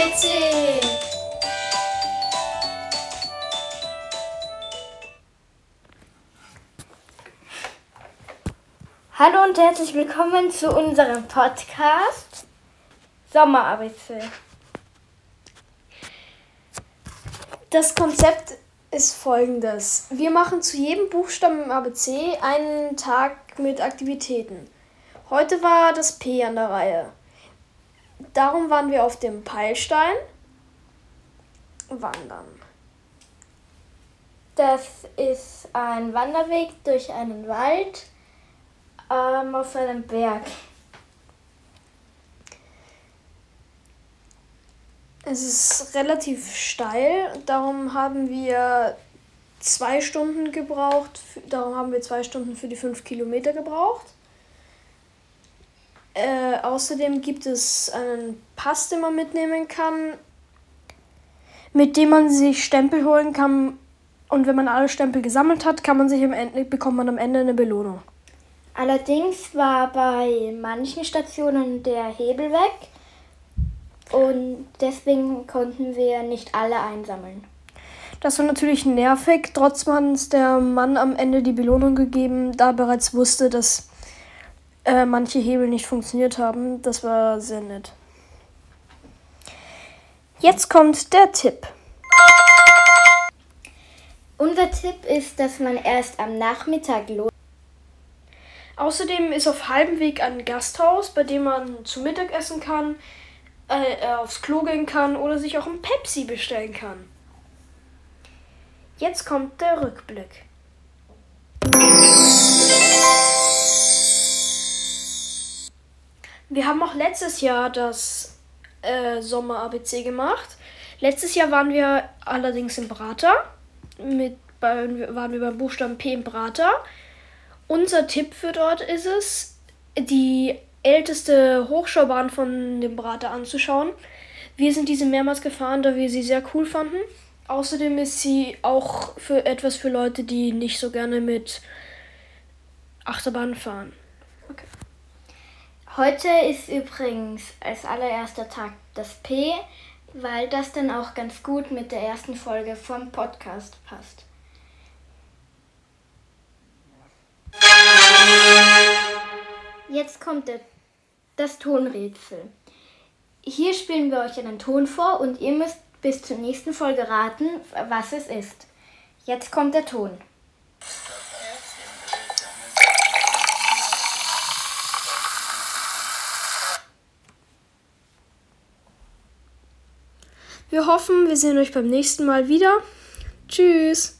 PC. Hallo und herzlich willkommen zu unserem Podcast Sommer ABC. Das Konzept ist folgendes. Wir machen zu jedem Buchstaben im ABC einen Tag mit Aktivitäten. Heute war das P an der Reihe. Darum waren wir auf dem Peilstein wandern. Das ist ein Wanderweg durch einen Wald ähm, auf einem Berg. Es ist relativ steil, darum haben wir zwei Stunden gebraucht. Darum haben wir zwei Stunden für die fünf Kilometer gebraucht. Äh, außerdem gibt es einen Pass, den man mitnehmen kann, mit dem man sich Stempel holen kann. Und wenn man alle Stempel gesammelt hat, kann man sich am Ende, bekommt man am Ende eine Belohnung. Allerdings war bei manchen Stationen der Hebel weg und deswegen konnten wir nicht alle einsammeln. Das war natürlich nervig, trotzdem hat uns der Mann am Ende die Belohnung gegeben, da er bereits wusste, dass äh, manche Hebel nicht funktioniert haben. Das war sehr nett. Jetzt kommt der Tipp. Unser Tipp ist, dass man erst am Nachmittag los Außerdem ist auf halbem Weg ein Gasthaus, bei dem man zu Mittag essen kann, äh, äh, aufs Klo gehen kann oder sich auch ein Pepsi bestellen kann. Jetzt kommt der Rückblick. Wir haben auch letztes Jahr das äh, Sommer ABC gemacht. Letztes Jahr waren wir allerdings im Prater. Mit, bei, waren wir beim Buchstaben P im Prater. Unser Tipp für dort ist es, die älteste Hochschaubahn von dem Prater anzuschauen. Wir sind diese mehrmals gefahren, da wir sie sehr cool fanden. Außerdem ist sie auch für etwas für Leute, die nicht so gerne mit Achterbahn fahren. Heute ist übrigens als allererster Tag das P, weil das dann auch ganz gut mit der ersten Folge vom Podcast passt. Jetzt kommt das Tonrätsel. Hier spielen wir euch einen Ton vor und ihr müsst bis zur nächsten Folge raten, was es ist. Jetzt kommt der Ton. Wir hoffen, wir sehen euch beim nächsten Mal wieder. Tschüss.